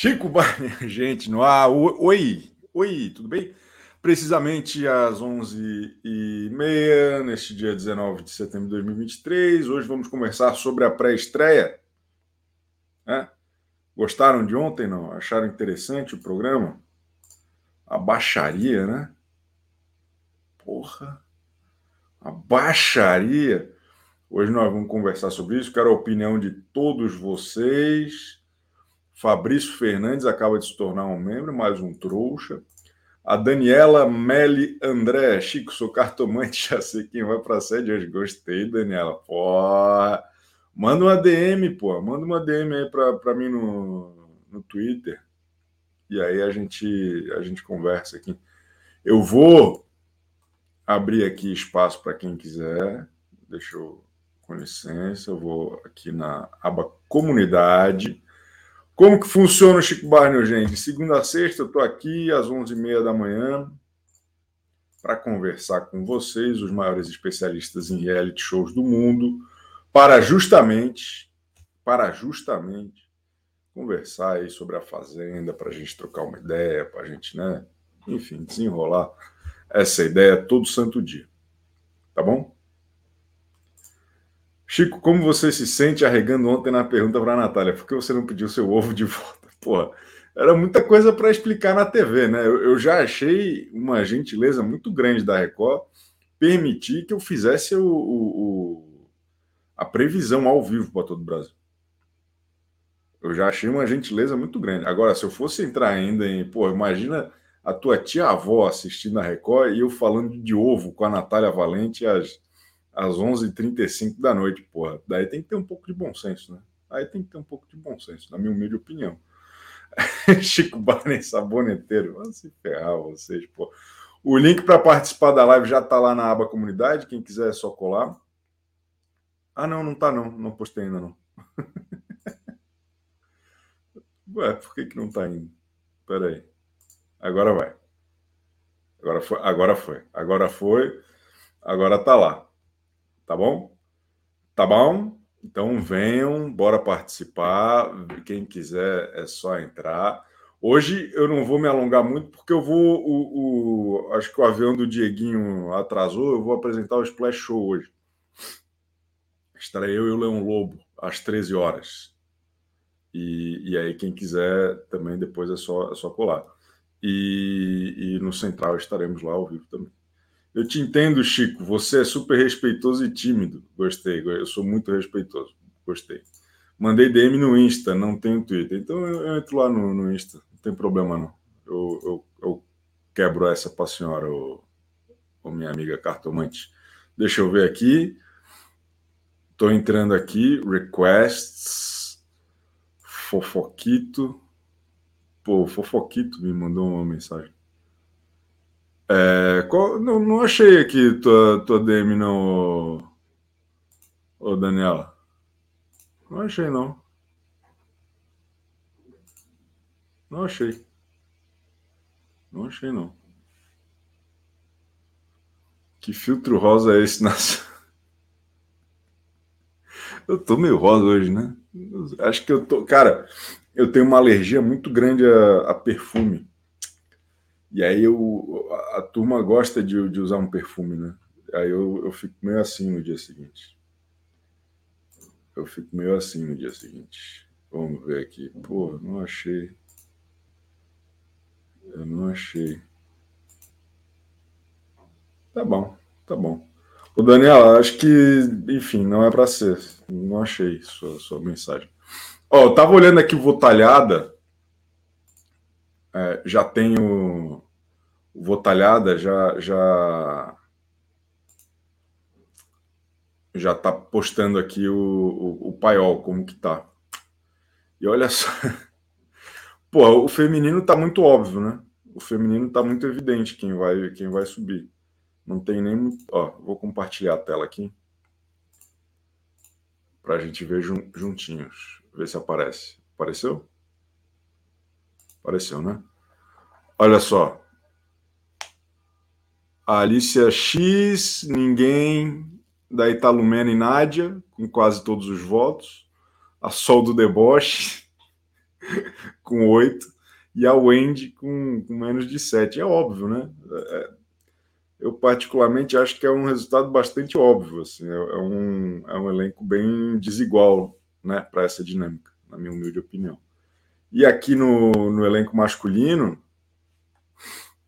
Chico Barney, gente, no ar. Oi, oi, tudo bem? Precisamente às 11h30, neste dia 19 de setembro de 2023. Hoje vamos conversar sobre a pré-estreia. É? Gostaram de ontem, não? Acharam interessante o programa? A baixaria, né? Porra! A baixaria! Hoje nós vamos conversar sobre isso. Quero a opinião de todos vocês. Fabrício Fernandes acaba de se tornar um membro, mais um trouxa. A Daniela Meli André. Chico, sou cartomante, já sei quem vai para a sede hoje. Gostei, Daniela. Porra. Manda uma DM, pô. Manda uma DM aí para mim no, no Twitter. E aí a gente, a gente conversa aqui. Eu vou abrir aqui espaço para quem quiser. Deixa eu, com licença, eu vou aqui na aba comunidade. Como que funciona o Chico Barney, gente? Segunda a sexta, eu estou aqui às 11h30 da manhã para conversar com vocês, os maiores especialistas em reality shows do mundo, para justamente, para justamente conversar aí sobre a Fazenda, para a gente trocar uma ideia, para a gente, né, enfim, desenrolar essa ideia todo santo dia. Tá bom? Chico, como você se sente arregando ontem na pergunta para a Natália? Por que você não pediu seu ovo de volta? Porra, era muita coisa para explicar na TV, né? Eu, eu, já achei uma gentileza muito grande da Record permitir que eu fizesse o, o, o a previsão ao vivo para todo o Brasil. Eu já achei uma gentileza muito grande. Agora, se eu fosse entrar ainda em. Pô, imagina a tua tia-avó assistindo a Record e eu falando de ovo com a Natália Valente às às 11h35 da noite, porra. Daí tem que ter um pouco de bom senso, né? Aí tem que ter um pouco de bom senso, na minha humilde opinião. Chico Barney Saboneteiro, vamos se ferrar vocês, pô. O link para participar da live já está lá na aba comunidade, quem quiser é só colar. Ah, não, não tá não, não postei ainda não. Ué, por que, que não tá indo? Espera aí. Agora vai. Agora foi, agora foi. Agora foi. Agora tá lá. Tá bom? Tá bom? Então venham, bora participar. Quem quiser é só entrar. Hoje eu não vou me alongar muito porque eu vou. O, o, acho que o avião do Dieguinho atrasou. Eu vou apresentar o Splash Show hoje. Estarei eu e o Leão Lobo às 13 horas. E, e aí, quem quiser também depois é só, é só colar. E, e no Central estaremos lá ao vivo também. Eu te entendo, Chico. Você é super respeitoso e tímido. Gostei. Eu sou muito respeitoso. Gostei. Mandei DM no Insta, não tenho Twitter. Então eu entro lá no, no Insta. Não tem problema, não. Eu, eu, eu quebro essa para a senhora, ô, minha amiga cartomante. Deixa eu ver aqui. Estou entrando aqui. Requests. Fofoquito. Pô, Fofoquito me mandou uma mensagem. É, qual, não, não, achei aqui tua, tua DM, não, ô, Daniela. Não achei, não. Não achei. Não achei, não. Que filtro rosa é esse? Nossa. Eu tô meio rosa hoje, né? Acho que eu tô. Cara, eu tenho uma alergia muito grande a, a perfume. E aí eu, a turma gosta de, de usar um perfume, né? Aí eu, eu fico meio assim no dia seguinte. Eu fico meio assim no dia seguinte. Vamos ver aqui. Pô, não achei. Eu não achei. Tá bom, tá bom. O Daniel, acho que, enfim, não é para ser. Não achei sua, sua mensagem. Ó, eu tava olhando aqui o Votalhada é, já tenho Votalhada já já já está postando aqui o, o, o, paiol como que tá. E olha só, pô, o feminino tá muito óbvio, né? O feminino tá muito evidente quem vai quem vai subir. Não tem nem, ó, vou compartilhar a tela aqui para a gente ver juntinhos, ver se aparece. Apareceu? Apareceu, né? Olha só. A Alicia X, ninguém, da Italumena e Nádia, com quase todos os votos. A Sol do Deboche. com 8 e a Wendy com, com menos de 7. É óbvio, né? É, eu particularmente acho que é um resultado bastante óbvio. Assim, é, é um, é um elenco bem desigual né, para essa dinâmica, na minha humilde opinião. E aqui no, no elenco masculino,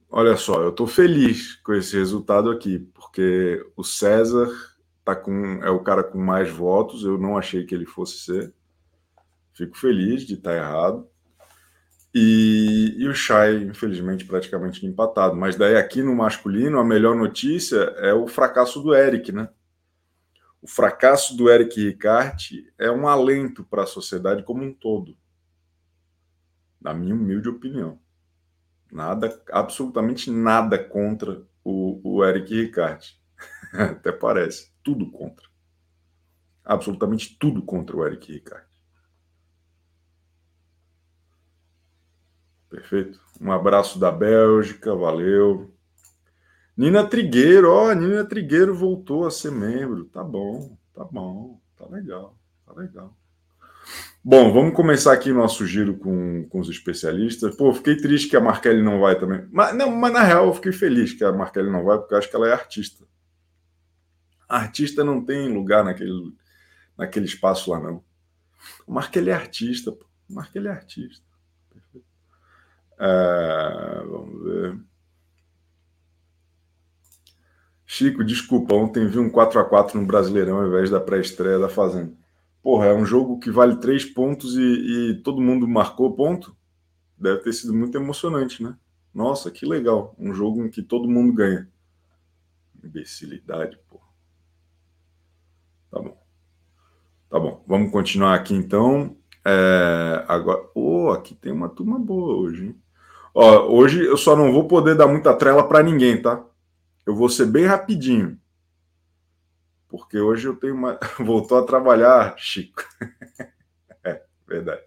olha só, eu estou feliz com esse resultado aqui, porque o César tá com, é o cara com mais votos, eu não achei que ele fosse ser. Fico feliz de estar errado. E, e o Chay, infelizmente, praticamente empatado. Mas daí aqui no masculino, a melhor notícia é o fracasso do Eric, né? O fracasso do Eric Ricarte é um alento para a sociedade como um todo. Na minha humilde opinião. Nada, absolutamente nada contra o, o Eric Ricarte. Até parece. Tudo contra. Absolutamente tudo contra o Eric Ricarte. Perfeito. Um abraço da Bélgica, valeu. Nina Trigueiro, ó, Nina Trigueiro voltou a ser membro. Tá bom, tá bom, tá legal, tá legal. Bom, vamos começar aqui nosso giro com, com os especialistas. Pô, fiquei triste que a Markelly não vai também. Mas, não, mas na real eu fiquei feliz que a Markelly não vai, porque eu acho que ela é artista. A artista não tem lugar naquele, naquele espaço lá, não. Markelly é artista, pô. É artista. É, vamos ver. Chico, desculpa, ontem vi um 4 a 4 no Brasileirão ao invés da pré-estreia da Fazenda. Porra, é um jogo que vale três pontos e, e, todo mundo marcou ponto. Deve ter sido muito emocionante, né? Nossa, que legal. Um jogo em que todo mundo ganha. Imbecilidade, porra. Tá bom. Tá bom. Vamos continuar aqui então. É, agora, oh, aqui tem uma turma boa hoje, hein? Ó, hoje eu só não vou poder dar muita trela para ninguém, tá? Eu vou ser bem rapidinho. Porque hoje eu tenho uma. Voltou a trabalhar, Chico. é, verdade.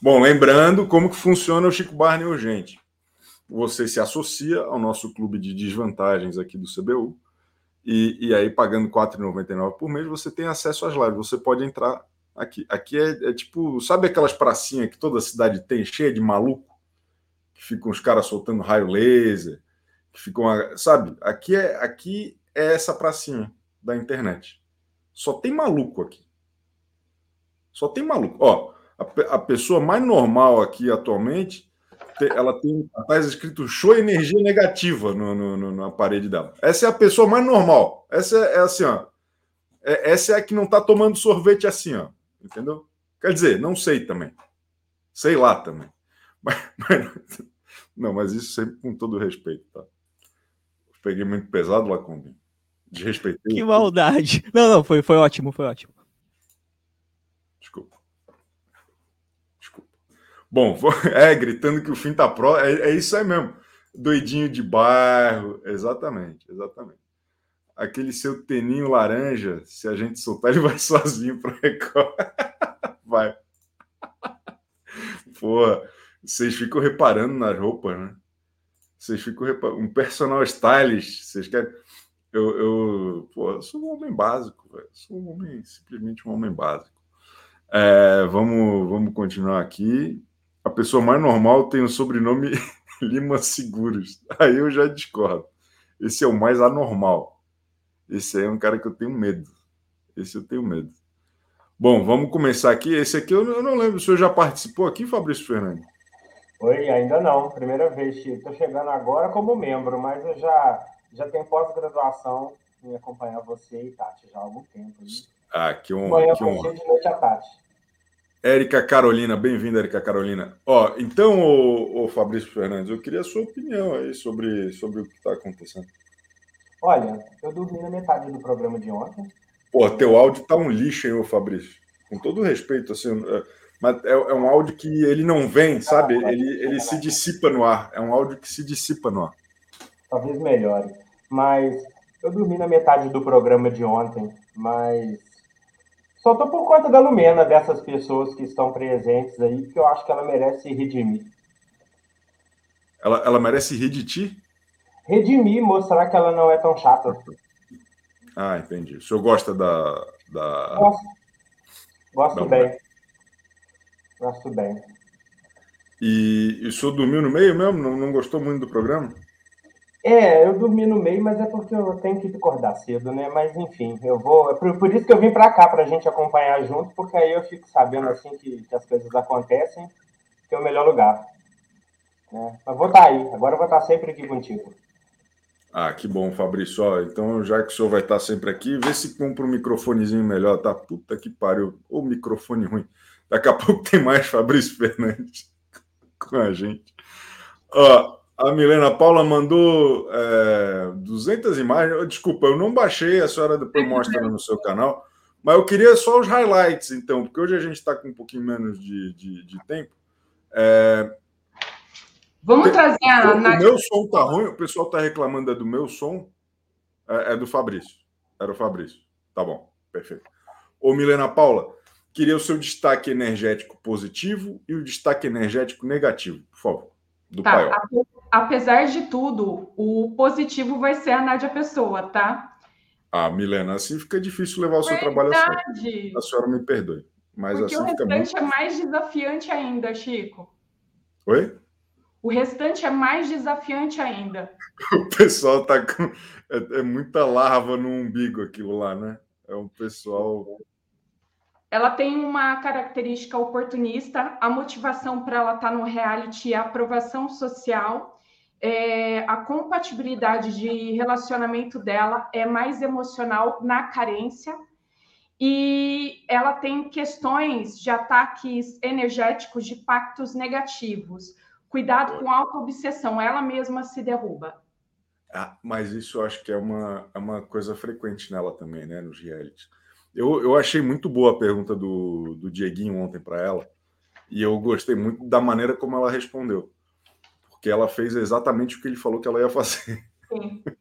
Bom, lembrando como que funciona o Chico Barney Urgente. Você se associa ao nosso clube de desvantagens aqui do CBU. E, e aí, pagando R$ 4,99 por mês, você tem acesso às lives. Você pode entrar aqui. Aqui é, é tipo, sabe aquelas pracinhas que toda cidade tem, cheia de maluco? que ficam os caras soltando raio laser, que ficam, sabe? Aqui é aqui é essa pracinha da internet. Só tem maluco aqui. Só tem maluco. Ó, a, a pessoa mais normal aqui atualmente, ela tem tá escrito show energia negativa no, no, no, na parede dela. Essa é a pessoa mais normal. Essa é, é assim, ó. É, essa é a que não tá tomando sorvete assim, ó. Entendeu? Quer dizer, não sei também. Sei lá também. Mas, mas, não, mas isso sempre com todo respeito, tá? Peguei muito pesado, Lacombe. Desrespeitei. Que maldade. Não, não, foi, foi ótimo, foi ótimo. Desculpa. Desculpa. Bom, é, gritando que o fim tá pró, é, é isso aí mesmo. Doidinho de bairro, exatamente, exatamente. Aquele seu teninho laranja, se a gente soltar, ele vai sozinho para Record. vai. Porra. Vocês ficam reparando nas roupas, né? Vocês ficam reparando. Um personal stylist, vocês querem. Eu, eu, pô, eu sou um homem básico, velho. Sou um homem, simplesmente um homem básico. É, vamos, vamos continuar aqui. A pessoa mais normal tem o sobrenome Lima Seguros. Aí eu já discordo. Esse é o mais anormal. Esse aí é um cara que eu tenho medo. Esse eu tenho medo. Bom, vamos começar aqui. Esse aqui eu não lembro. O senhor já participou aqui, Fabrício Fernandes? Oi, ainda não. Primeira vez, Estou chegando agora como membro, mas eu já, já tenho pós-graduação em acompanhar você e Tati já há algum tempo. Né? Ah, que um. Manhã que um... de noite a Tati. Érica Carolina, bem-vinda, Érica Carolina. Ó, então, o, o Fabrício Fernandes, eu queria a sua opinião aí sobre, sobre o que está acontecendo. Olha, eu dormi na metade do programa de ontem. Pô, teu áudio tá um lixo, hein, ô Fabrício? Com todo respeito, assim, mas é, é, um áudio que ele não vem, sabe? Ele, ele se dissipa no ar. É um áudio que se dissipa no ar. Talvez melhore. Mas eu dormi na metade do programa de ontem, mas só tô por conta da Lumena, dessas pessoas que estão presentes aí, que eu acho que ela merece redimir. Ela, ela merece rir de ti? Redimir, mostrar que ela não é tão chata. Ah, entendi. O senhor gosta da. da... Gosto. Gosto bem. Gosto bem. E, e o senhor dormiu no meio mesmo? Não, não gostou muito do programa? É, eu dormi no meio, mas é porque eu tenho que acordar cedo, né? Mas enfim, eu vou. É por, isso que eu vim para cá, para a gente acompanhar junto, porque aí eu fico sabendo assim que, que as coisas acontecem, que é o melhor lugar. Né? Mas vou estar tá aí, agora eu vou estar tá sempre aqui contigo. Ah, que bom, Fabrício. Ó, então, já que o senhor vai estar tá sempre aqui, vê se compra um microfonezinho melhor, tá? Puta que pariu. O microfone ruim. Daqui a pouco tem mais Fabrício Fernandes com a gente. Ó, a Milena Paula mandou é, 200 imagens. Desculpa, eu não baixei, a senhora depois mostra no seu canal. Mas eu queria só os highlights, então, porque hoje a gente está com um pouquinho menos de, de, de tempo. É... Vamos Tem, trazer a. O, o meu som tá ruim, o pessoal está reclamando é do meu som. É, é, do Fabrício. Era o Fabrício. Tá bom, perfeito. Ô, Milena Paula, queria o seu destaque energético positivo e o destaque energético negativo, por favor. Do tá, Paiol apesar de tudo, o positivo vai ser a Nádia Pessoa, tá? Ah, Milena, assim fica difícil levar o seu trabalho a sério. A senhora me perdoe. Mas Porque assim o restante muito... é mais desafiante ainda, Chico. Oi? O restante é mais desafiante ainda. O pessoal tá com. É, é muita larva no umbigo aquilo lá, né? É um pessoal ela tem uma característica oportunista, a motivação para ela estar tá no reality, a aprovação social, é, a compatibilidade de relacionamento dela é mais emocional na carência e ela tem questões de ataques energéticos, de pactos negativos. Cuidado com auto-obsessão, ela mesma se derruba. Ah, mas isso eu acho que é uma, é uma coisa frequente nela também, né, nos realities. Eu, eu achei muito boa a pergunta do, do Dieguinho ontem para ela, e eu gostei muito da maneira como ela respondeu, porque ela fez exatamente o que ele falou que ela ia fazer. Sim.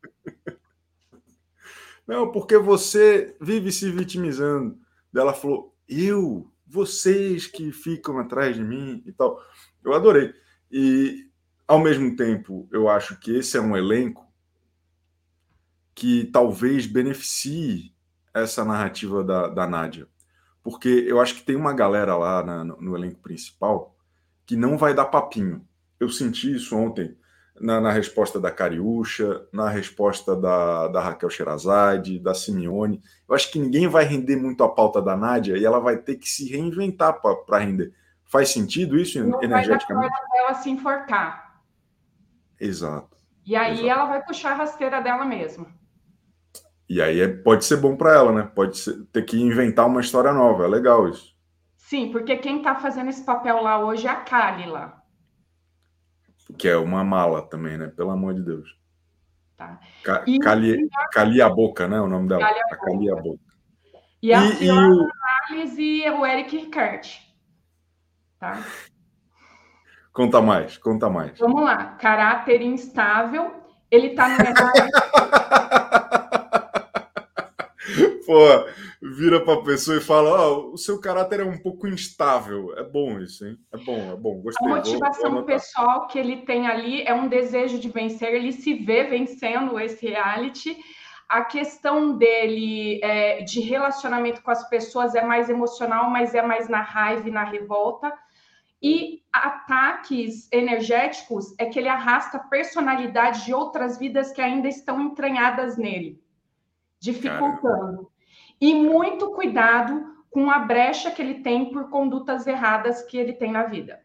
Não, porque você vive se vitimizando. Ela falou, eu, vocês que ficam atrás de mim e tal. Eu adorei. E, ao mesmo tempo, eu acho que esse é um elenco que talvez beneficie essa narrativa da, da Nádia. Porque eu acho que tem uma galera lá na, no, no, elenco principal que não vai dar papinho. Eu senti isso ontem na, na resposta da Cariúcha, na resposta da, da Raquel Sherazade, da Simeone. Eu acho que ninguém vai render muito a pauta da Nádia e ela vai ter que se reinventar para render. Faz sentido isso não energeticamente? Vai dar ela se enforcar. Exato. E aí exato. ela vai puxar a rasteira dela mesma. E aí é, pode ser bom para ela, né? Pode ser, ter que inventar uma história nova. É legal isso. Sim, porque quem está fazendo esse papel lá hoje é a Kali lá. Que é uma mala também, né? Pelo amor de Deus. Tá. Ca e, Cali, Cali a Boca, né? O nome dela. Cali a, Cali a Boca. E a e, Fiona e, e o Eric Ricard. Tá? Conta mais, conta mais. Vamos lá. Caráter instável. Ele tá no Pô, vira pra pessoa e fala: Ó, oh, o seu caráter é um pouco instável. É bom isso, hein? É bom, é bom. Gostei. A motivação vou, vou pessoal que ele tem ali é um desejo de vencer, ele se vê vencendo esse reality. A questão dele é, de relacionamento com as pessoas é mais emocional, mas é mais na raiva e na revolta. E ataques energéticos é que ele arrasta personalidade de outras vidas que ainda estão entranhadas nele, dificultando. E muito cuidado com a brecha que ele tem por condutas erradas que ele tem na vida.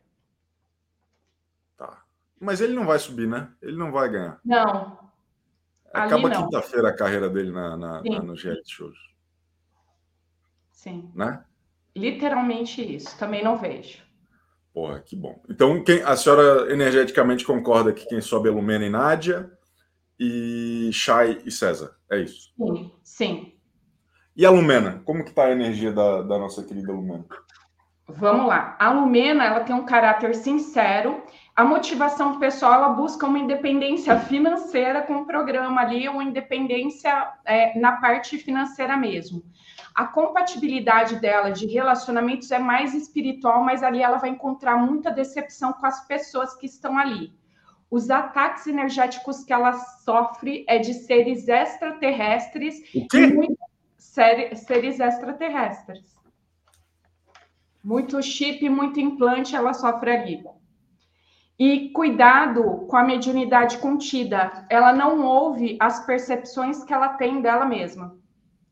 Tá. Mas ele não vai subir, né? Ele não vai ganhar. Não. Acaba quinta-feira a carreira dele na, na, na, nos reality shows. Sim. Né? Literalmente isso. Também não vejo. Porra, que bom. Então, quem, a senhora energeticamente concorda que quem sobe é Lumena e Nádia e Chay e César. É isso? Sim, sim. E a Lumena? Como que está a energia da, da nossa querida Lumena? Vamos lá. A Lumena, ela tem um caráter sincero. A motivação pessoal, ela busca uma independência financeira com o programa ali, uma independência é, na parte financeira mesmo. A compatibilidade dela de relacionamentos é mais espiritual, mas ali ela vai encontrar muita decepção com as pessoas que estão ali. Os ataques energéticos que ela sofre é de seres extraterrestres. O quê? Seres extraterrestres. Muito chip, muito implante ela sofre ali. E cuidado com a mediunidade contida. Ela não ouve as percepções que ela tem dela mesma,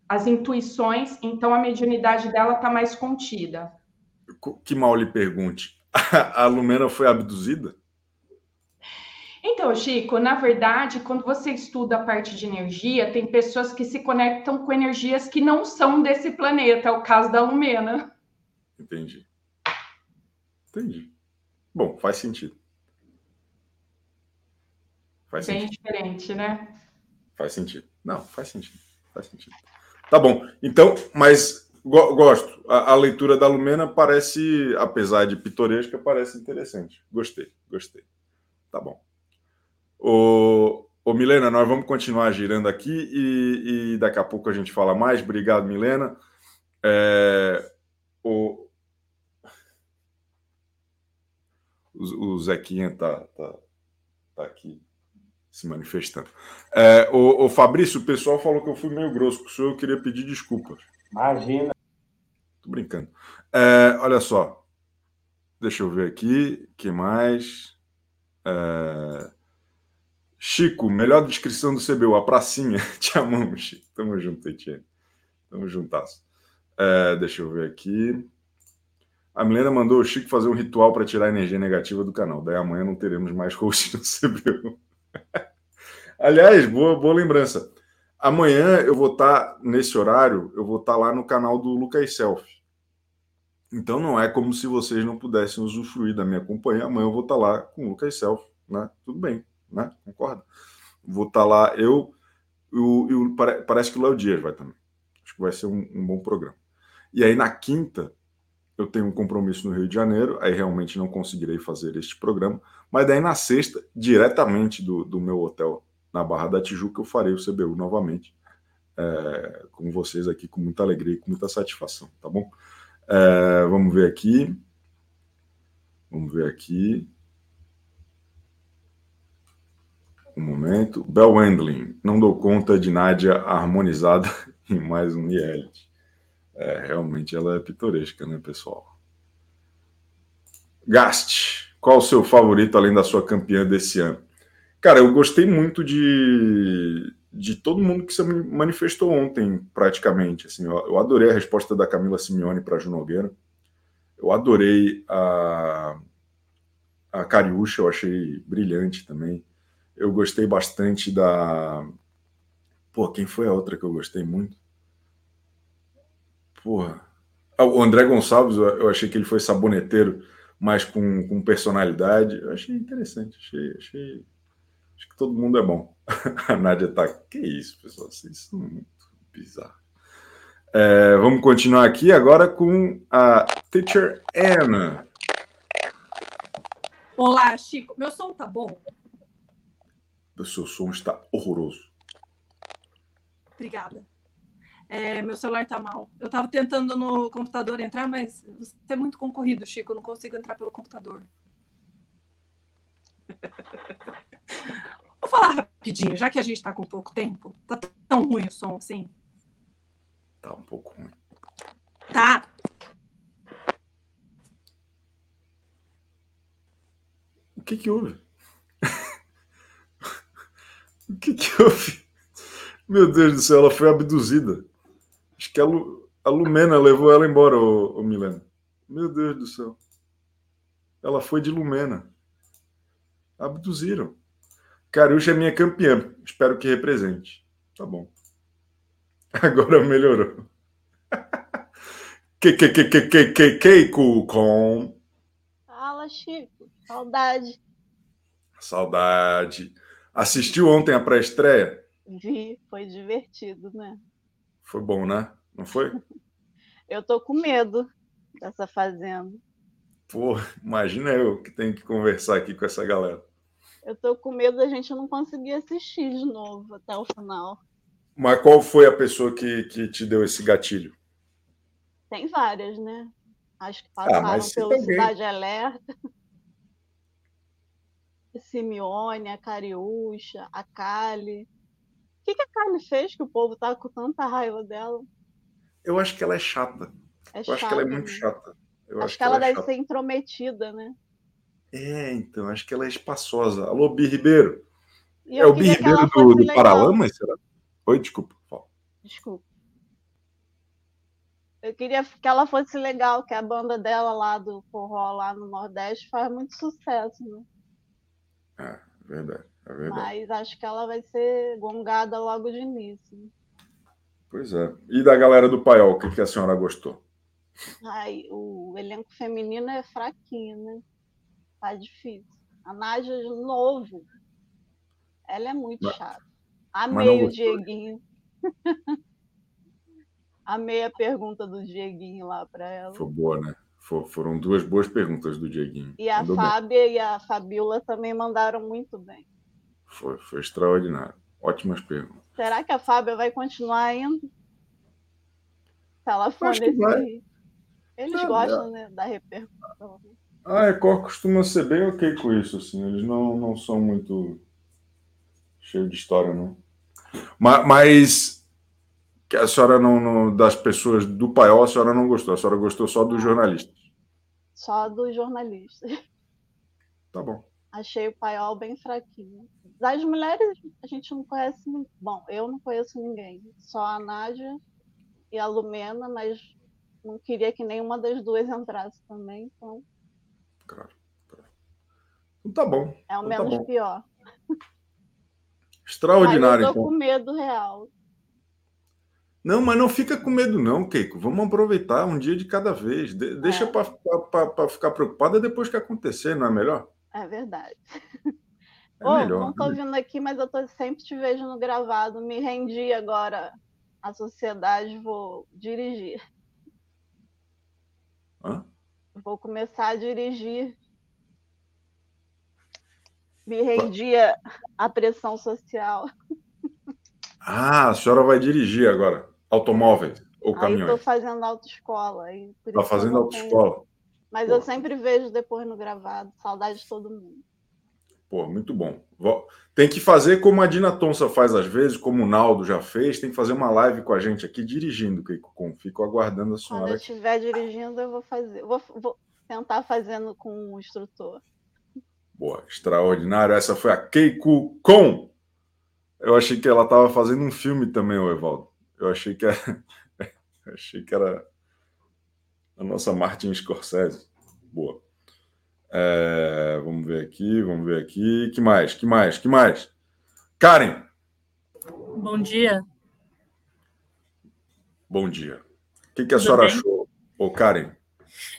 as intuições, então a mediunidade dela está mais contida. Que mal lhe pergunte. A Lumena foi abduzida? Então, Chico, na verdade, quando você estuda a parte de energia, tem pessoas que se conectam com energias que não são desse planeta, é o caso da Lumena. Entendi. Entendi. Bom, faz sentido. Faz Bem sentido. diferente, né? Faz sentido. Não, faz sentido. Faz sentido. Tá bom. Então, mas gosto. A, a, leitura da Lumena parece, apesar de pitoresca, parece interessante. Gostei, gostei. Tá bom. Ô, ô Milena, nós vamos continuar girando aqui e, e, daqui a pouco a gente fala mais. Obrigado, Milena. É, o, o, o Zequinha tá, tá, tá aqui se manifestando. É, o, o, Fabrício, o pessoal falou que eu fui meio grosso com o senhor, eu queria pedir desculpas. Imagina. Tô brincando. É, olha só. Deixa eu ver aqui. que mais? É... Chico, melhor descrição do CBU, a pracinha. Te amamos, Chico. Tamo junto, Etienne. Tamo juntas. É, deixa eu ver aqui. A Milena mandou o Chico fazer um ritual para tirar a energia negativa do canal. Daí amanhã não teremos mais host no CBU. Aliás, boa, boa lembrança. Amanhã eu vou estar, tá, nesse horário, eu vou estar tá lá no canal do Lucas Self. Então não é como se vocês não pudessem usufruir da minha companhia. Amanhã eu vou estar tá lá com o Lucas Self, né? Tudo bem, né? Concorda? Vou estar lá, eu e o, parece que o Léo Dias vai também. Acho que vai ser um, um bom programa. E aí na quinta eu tenho um compromisso no Rio de Janeiro, aí realmente não conseguirei fazer este programa, mas daí na sexta, diretamente do, do meu hotel na Barra da Tijuca, eu farei o CBU novamente é, com vocês aqui, com muita alegria e com muita satisfação, tá bom? É, vamos ver aqui. Vamos ver aqui. Um momento. Bel Wendling, não dou conta de Nádia harmonizada em mais um reality. É, realmente ela é pitoresca, né, pessoal? Gaste, qual o seu favorito além da sua campeã desse ano? Cara, eu gostei muito de, de todo mundo que se manifestou ontem, praticamente. Assim, eu, adorei a resposta da Camila Simeone para Ju Nogueira. Eu adorei a, a Cariúcha, eu achei brilhante também. Eu gostei bastante da. Pô, quem foi a outra que eu gostei muito? Porra. Ah, o André Gonçalves, eu achei que ele foi saboneteiro, mas com, com personalidade. Eu achei interessante, achei, achei. Acho que todo mundo é bom. A Nádia tá. Que isso, pessoal? Vocês são muito bizarros. É, vamos continuar aqui agora com a Teacher Anna. Olá, Chico. Meu som tá bom? O seu som está horroroso. Obrigada. É, meu celular tá mal. Eu tava tentando no computador entrar, mas você é muito concorrido, Chico. Eu não consigo entrar pelo computador. Vou falar rapidinho, já que a gente está com pouco tempo. Tá tão ruim o som assim? Tá um pouco ruim. Tá. O que que houve? O que que houve? Meu Deus do céu, ela foi abduzida. Acho que a, Lu, a Lumena levou ela embora, o, o Milena. Meu Deus do céu. Ela foi de Lumena. Abduziram. Carucha é minha campeã. Espero que represente. Tá bom. Agora melhorou. que, que, que, que, que, que, Keiko com. Fala, Chico. Saudade. Saudade. Assistiu ontem a pré-estreia? Vi, foi divertido, né? Foi bom, né? Não foi? eu tô com medo dessa fazenda. Pô, imagina eu que tenho que conversar aqui com essa galera. Eu tô com medo da gente não conseguir assistir de novo até o final. Mas qual foi a pessoa que, que te deu esse gatilho? Tem várias, né? Acho que ah, passaram ah, pelo também. Cidade Alerta. Simeone, a Cariúcha, a Kali que, que a Carmen fez que o povo tá com tanta raiva dela? Eu acho que ela é chata. É eu chata, acho que ela é muito né? chata. Eu acho, acho que, ela, ela é deve chata. ser intrometida, né? É, então, acho que ela é espaçosa. Alô, Bi Ribeiro. É o Bi Ribeiro do, do. Paralamas, será? Oi, desculpa. Desculpa. Eu queria que ela fosse legal, que a banda dela lá do forró lá no Nordeste faz muito sucesso, né? É, verdade, é verdade. Mas acho que ela vai ser gongada logo de início. Pois é. E da galera do Paiol, o que, que a senhora gostou? Ai, o elenco feminino é fraquinho, né? Tá difícil. A Nádia de novo. Ela é muito Mas- chata. Amei o? Dieguinho. Amei a pergunta do Dieguinho lá para ela. Foi boa, né? Fo- Foram duas boas perguntas do Dieguinho. E a Mandou bem. Fábia e a Fabiola também mandaram muito bem. Foi, foi extraordinário. Ótimas perguntas. Será que a Fábia vai continuar indo? Se ela for nesse. vai. Eles Ah, gostam né, da repercussão. A Record costuma ser bem ok com isso, assim. Eles não, não são muito cheios de história, não. Ma- Mas, que a senhora não, não- das pessoas do Paiol, a senhora não gostou. A senhora gostou só dos jornalistas. Só dos jornalistas. Tá bom. Achei o paiol bem fraquinho. Das mulheres, a gente não conhece. Bom, eu não conheço ninguém. Só a Nádia e a Lumena, mas não queria que nenhuma das duas entrasse também. Então, Claro. claro. Então tá bom. é o Então tá menos bom. pior. Extraordinário, mas eu tô então. com medo real. Não, mas não fica com medo, não, Keiko. Vamos aproveitar um dia de cada vez. De- deixa É. para ficar preocupada depois que acontecer, não é melhor? É verdade. É Ô, melhor. não tô vindo aqui, mas eu tô, sempre te vejo no gravado. Me rendi agora à sociedade, vou dirigir. Hã? Vou começar a dirigir. Me rendi à- à pressão social. Ah, a senhora vai dirigir agora automóveis ou Aí tô caminhões? fazendo autoescola. Está eu fazendo não tenho- autoescola. Mas Pô. eu sempre vejo depois no gravado. Saudade de todo mundo. Pô, muito bom. Tem que fazer como a Dina Tonsa faz às vezes, como o Naldo já fez, tem que fazer uma live com a gente aqui dirigindo, Keiko. Fico aguardando a Quando senhora eu aqui. estiver dirigindo, eu vou fazer. Vou, vou tentar fazendo com o instrutor. Boa, extraordinário. Essa foi a Keiko Com. Eu achei que ela estava fazendo um filme também, ô Evaldo. Eu achei que era, achei que era a nossa Martin Scorsese. Boa. É, vamos ver aqui, vamos ver aqui. Que mais? Que mais? Que mais? Karen, Bom dia. bom dia. O que, que a Tudo senhora bem? achou? Ô, Karen,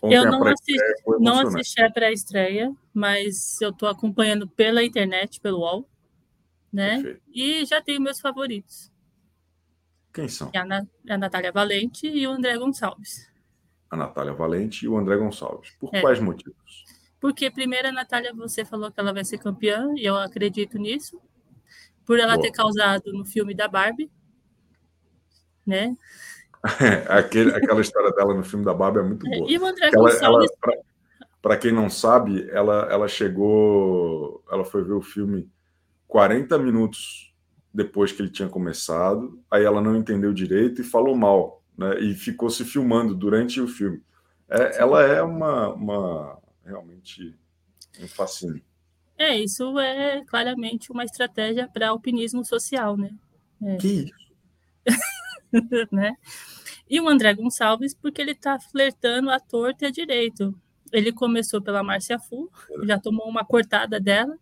ontem Eu não assisti, não assisti a pré-estreia, mas eu estou acompanhando pela internet, pelo UOL, né? Perfeito. E já tenho meus favoritos, Quem são? é a, Na- a Natália Valente e o André Gonçalves. A Natália Valente e o André Gonçalves. Por É. quais motivos? Porque primeiro a Natália, você falou que ela vai ser campeã, e eu acredito nisso, por ela Boa. ter causado no filme da Barbie, né? Aquele, aquela história dela no filme da Barbie é muito boa. E o André ela Gonçalves, para quem não sabe, ela, ela chegou, ela foi ver o filme 40 minutos depois que ele tinha começado, aí ela não entendeu direito e falou mal, né? E ficou se filmando durante o filme. É, ela é uma, uma realmente um fascínio. é, isso é claramente uma estratégia para alpinismo social, né? Que isso? né? E o André Gonçalves, porque ele tá flertando à torta e à direito. Ele começou pela Márcia Fu, já tomou uma cortada dela,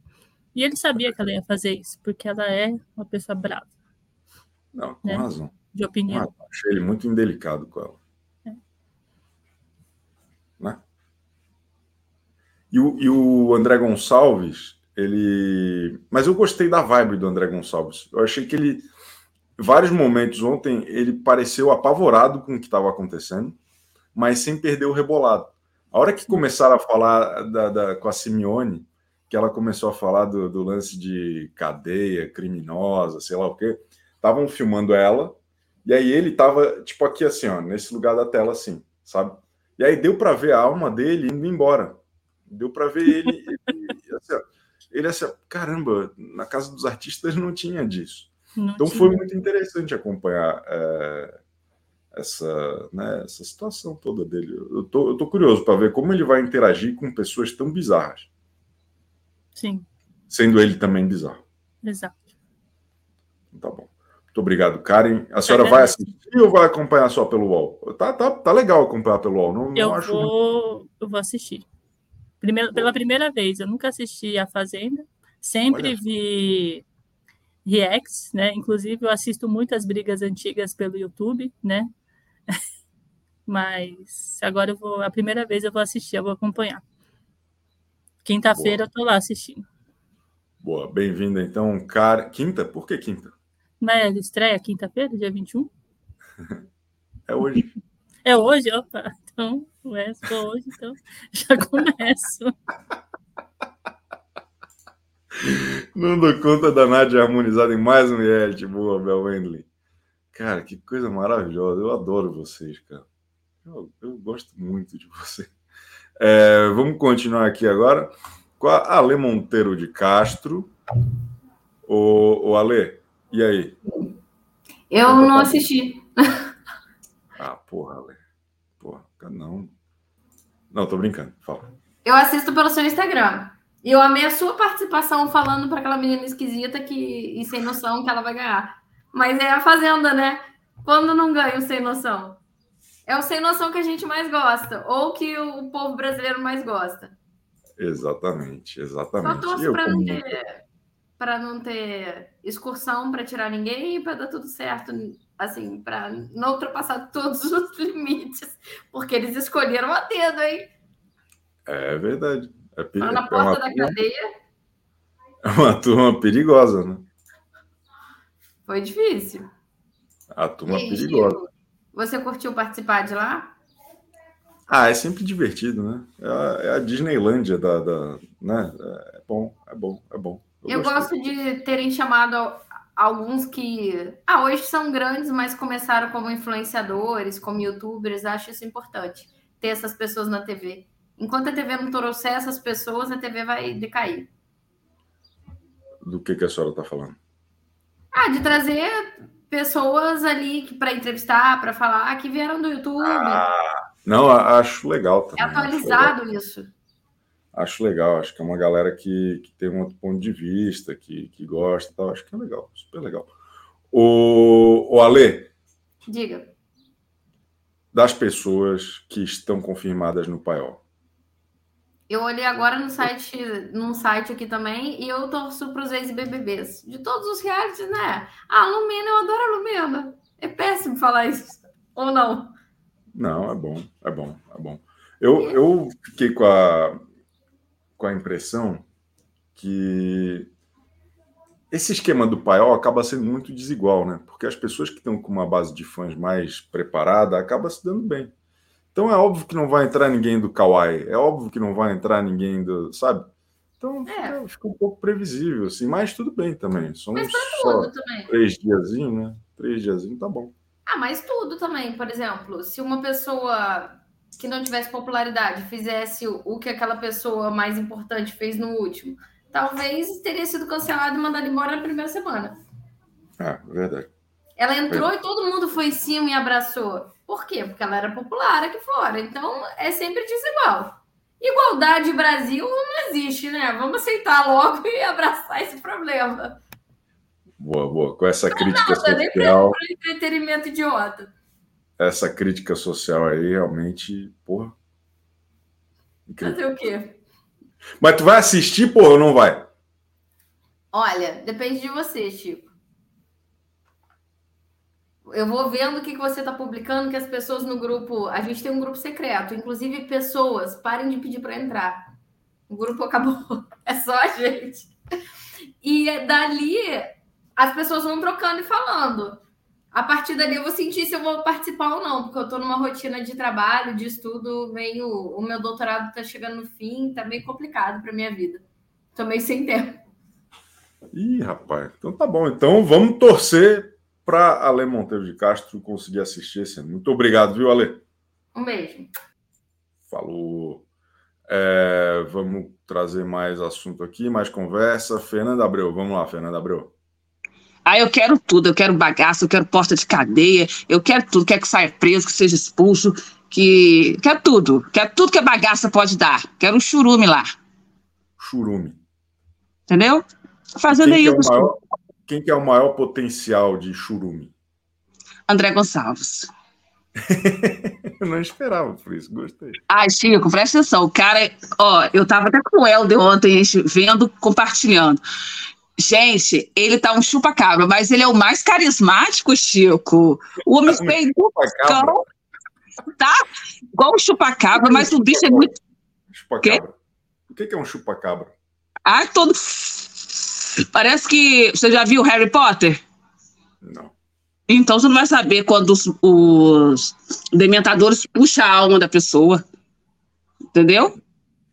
e ele sabia que ela ia fazer isso, porque ela é uma pessoa brava, Não, com Né? razão. de opinião. razão. Achei ele muito indelicado com ela. É. Né? E o, e o André Gonçalves, ele. Mas eu gostei da vibe do André Gonçalves. Eu achei que ele. Vários momentos ontem ele pareceu apavorado com o que estava acontecendo, mas sem perder o rebolado. A hora que começaram a falar da, da- com a Simeone, que ela começou a falar do, do lance de cadeia criminosa, sei lá o quê, estavam filmando ela, e aí ele tava, tipo, aqui assim, ó, nesse lugar da tela, assim, sabe? E aí deu para ver a alma dele indo embora. Deu para ver ele, ele, assim, ó, ele assim, ó, caramba, na casa dos artistas não tinha disso. Não Então tinha. foi muito interessante acompanhar é, essa, né, essa situação toda dele. Eu tô, eu tô curioso para ver como ele vai interagir com pessoas tão bizarras. Sim, Sendo ele também bizarro. exato. Tá bom. Muito obrigado, Karen. A senhora vai assistir ou vai acompanhar só pelo UOL? Tá, tá, tá legal acompanhar pelo UOL. Não, Eu não acho vou, eu vou assistir. Primeira, pela primeira vez, eu nunca assisti A Fazenda. Sempre Olha vi reacts, né? Inclusive, eu assisto muitas brigas antigas pelo YouTube, né? Mas agora eu vou, a primeira vez eu vou assistir, eu vou acompanhar. Quinta-feira eu tô lá assistindo. Boa, bem-vinda então, Karen. Quinta? Por que quinta? Não é estreia quinta-feira, dia 21? É hoje. É hoje? Opa, então, se for hoje, então já começo. Não dou conta da Nádia harmonizada em mais um reality. Boa, Bel Wendley. Cara, que coisa maravilhosa. Eu adoro vocês, cara. Eu, eu gosto muito de você. É, vamos continuar aqui agora com a Ale Monteiro de Castro. O, o Ale, e aí? Eu não assisti. Ah, porra, Ale. Porra, não. Não, tô brincando. Fala. Eu assisto pelo seu Instagram. E eu amei a sua participação falando para aquela menina esquisita que, e sem noção que ela vai ganhar. Mas é a Fazenda, né? Quando não ganha o sem noção? É o sem noção que a gente mais gosta. Ou que o povo brasileiro mais gosta. Exatamente, Só exatamente. torço Eu, para não como- ter não ter excursão para tirar ninguém e para dar tudo certo, assim, para não ultrapassar todos os limites, porque eles escolheram a dedo, hein? É verdade. É, peri- Lá na é porta uma, da turma, cadeia é uma turma perigosa, né? foi difícil. A turma E perigosa. Você curtiu participar de lá? Ah, é sempre divertido, né? É a, é a Disneylândia da, da- né? É bom, é bom, é bom. Eu gostei. gosto de terem chamado al- alguns que ah, hoje são grandes, mas começaram como influenciadores, como youtubers. Acho isso importante, ter essas pessoas na TV. Enquanto a TV não trouxer essas pessoas, a TV vai decair. Do que, que a senhora está falando? Ah, de trazer pessoas ali para entrevistar, para falar que vieram do YouTube. Ah, Não, acho legal é também. acho legal. atualizado isso. Acho legal, acho que é uma galera que, que tem um outro ponto de vista, que, que gosta tal. Acho que é legal, super legal. O, o Ale, Diga. das pessoas que estão confirmadas no paiol. Eu olhei agora no site, num site aqui também, e eu torço para os ex-BBBs. De todos os realities, né? A Lumena, eu adoro a Lumena. É péssimo falar isso. Ou não? Não, é bom, é bom, é bom. Eu, eu fiquei com a, com a impressão que esse esquema do paiol acaba sendo muito desigual, né? Porque as pessoas que estão com uma base de fãs mais preparada acabam se dando bem. Então é óbvio que não vai entrar ninguém do Kawaii, é óbvio que não vai entrar ninguém do, sabe? Então É. fica, um pouco previsível, assim, mas tudo bem também. Somos Mas só tudo também. três diazinhos, né? Três diazinhos tá bom. Ah, mas tudo também. Por exemplo, se uma pessoa que não tivesse popularidade fizesse o, que aquela pessoa mais importante fez no último, talvez teria sido cancelado e mandado embora na primeira semana. Ah, verdade. Ela entrou e todo mundo foi em cima e abraçou. Por quê? Porque ela era popular aqui fora. Então é sempre desigual. Igualdade Brasil não existe, né? Vamos aceitar logo e abraçar esse problema. Boa, boa. Com essa crítica Nada, nem social. para entretenimento idiota. essa crítica social aí realmente, porra. Incrível. Fazer o quê? Mas tu vai assistir, porra, ou não vai? Olha, depende de você, Chico. Eu vou vendo o que que você está publicando, que as pessoas no grupo. A gente tem um grupo secreto, inclusive pessoas, parem de pedir para entrar. O grupo acabou. É só a gente. E dali as pessoas vão trocando e falando. A partir dali eu vou sentir se eu vou participar ou não, porque eu estou numa rotina de trabalho, de estudo, meio. O meu doutorado está chegando no fim, tá meio complicado para minha vida. Tô meio sem tempo. Ih, rapaz. Então tá bom. Então vamos torcer para Ale Monteiro de Castro conseguir assistir esse ano. Muito obrigado, viu, Ale? Um beijo. Falou. É, vamos trazer mais assunto aqui, mais conversa. Fernanda Abreu, vamos lá, Fernanda Abreu. Ah, eu quero tudo, eu quero bagaço, eu quero porta de cadeia, eu quero tudo, quero que saia preso, que seja expulso, que. Quero tudo, quero tudo que a bagaça pode dar. Quero um churume lá. Churume. Entendeu? Fazendo aí é o isso. maior, quem que é o maior potencial de churume? André Gonçalves. Eu não esperava por isso, gostei. Ai, Chico, presta atenção. O cara, ó, eu tava até com o Helder ontem, vendo, compartilhando. Gente, ele tá um chupa-cabra, mas ele é o mais carismático, Chico. O homem Tá um fez Chupa-cabra. tá? Igual um chupa-cabra, mas o bicho é muito. Chupa-cabra. O que que é um chupa-cabra? Ah, todo. Parece que. Você já viu Harry Potter? Não. Então você não vai saber quando os, os dementadores puxam a alma da pessoa. Entendeu?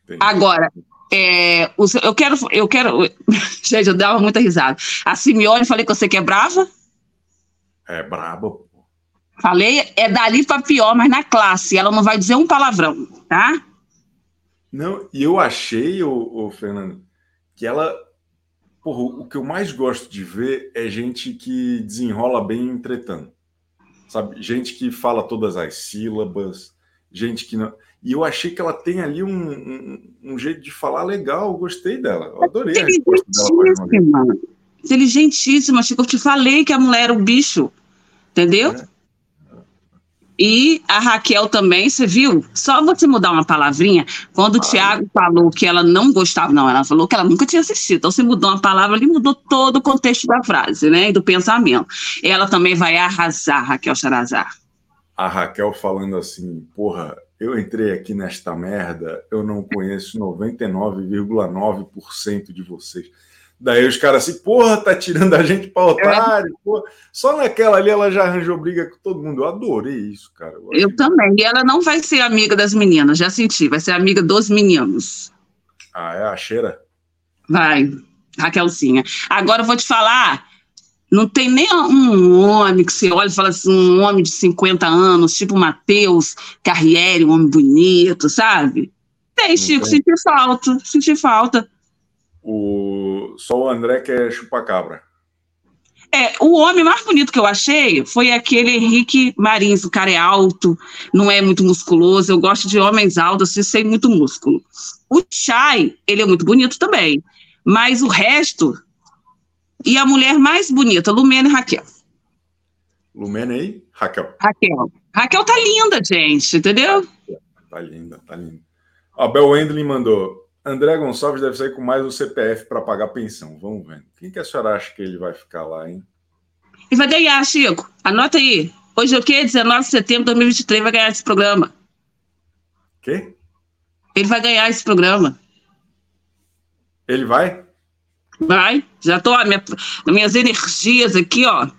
Entendi. Agora, é, os- eu quero. Eu quero. Gente, eu dava muita risada. A Simeone, falei que você que é brava. É braba. pô. Falei, é dali para pior, mas na classe. Ela não vai dizer um palavrão, tá? Não, e eu achei, ô, Fernando, que ela. Porra, o que eu mais gosto de ver é gente que desenrola bem entretando. Sabe? Gente que fala todas as sílabas, gente que não. E eu achei que ela tem ali um, um, um jeito de falar legal, eu gostei dela. Eu adorei a resposta dela. Inteligentíssima, Chico. Eu te falei que a mulher era um bicho. Entendeu? É. E a Raquel também, você viu? Só você mudar uma palavrinha. Quando o Tiago falou que ela não gostava, não, ela falou que ela nunca tinha assistido. Então você mudou uma palavra ali, mudou todo o contexto da frase, né? E do pensamento. Ela também vai arrasar, Raquel Charazar. A Raquel falando assim, porra, eu entrei aqui nesta merda, eu não conheço 99,9% de vocês. Daí os caras assim, porra, tá tirando a gente pra otário. porra. Só naquela ali ela já arranjou briga com todo mundo. Eu adorei isso, cara. Eu Eu também. E ela não vai ser amiga das meninas, já senti. Vai ser amiga dos meninos. Ah, é a cheira? Vai, Raquelzinha. Agora eu vou te falar, não tem nem um homem que você olha e fala assim, um homem de 50 anos, tipo Matheus Carriere, um homem bonito, sabe? Tem, Chico, senti falta, senti falta. O... Só o André que é chupa-cabra. É, o homem mais bonito que eu achei foi aquele Henrique Marins, o cara é alto, não é muito musculoso, eu gosto de homens altos, assim, sem muito músculo. O Chay, ele é muito bonito também, mas o resto... E a mulher mais bonita, Lumena e Raquel. Lumena aí? Raquel. Raquel. Raquel tá linda, gente, entendeu? Tá linda, tá linda. A Bel Wendlin mandou. André Gonçalves deve sair com mais um CPF para pagar pensão. Vamos ver. Quem que a senhora acha que ele vai ficar lá, hein? E vai ganhar, Chico. Anota aí. Hoje é o quê? 19 de setembro de 2023 vai ganhar esse programa. Quê? Ele vai ganhar esse programa. Ele vai? Vai. Já tô, ó, minha, minhas energias aqui, ó.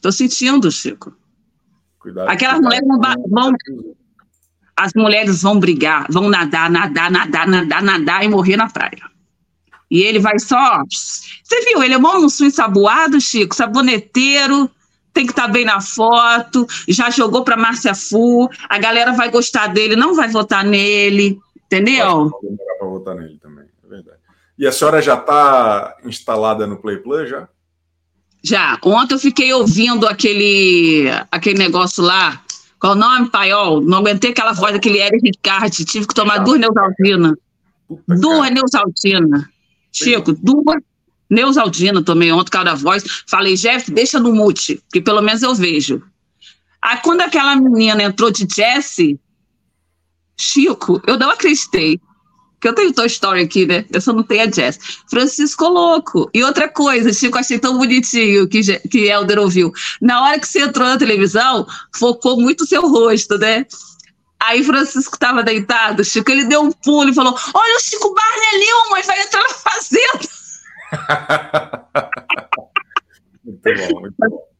Tô sentindo, Chico. Cuidado. Aquelas mulheres vão, ba- com- vão- as mulheres vão brigar, vão nadar, nadar, nadar, nadar, nadar e morrer na praia. E ele vai só. Você viu? Ele é mó no ensaboado, Chico, saboneteiro, tem que estar bem na foto, já jogou para Márcia Fu, a galera vai gostar dele, não vai votar nele, entendeu? Vai para votar nele também, é verdade. E a senhora já está instalada no Play Plus já? Já. Ontem eu fiquei ouvindo aquele, aquele negócio lá. Qual o nome, Paiol? Não aguentei aquela voz daquele Eric Ricardo. Tive que tomar duas Neusaltina. Duas. Neusaltina. Chico, duas Neusaltina tomei ontem, cada voz. Falei, Jeff, deixa no mute, que pelo menos eu vejo. Aí quando aquela menina entrou de Jessie, Chico, eu não acreditei. Que eu tenho Toy Story aqui, né? Eu só não tenho a Jess. Francisco louco. E outra coisa, Chico, achei tão bonitinho que, que Helder ouviu. Na hora que você entrou na televisão, focou muito o seu rosto, né? Aí Francisco estava deitado, Chico, ele deu um pulo e falou: Olha o Chico Barney ali, vai entrar na fazenda. Muito bom, muito bom.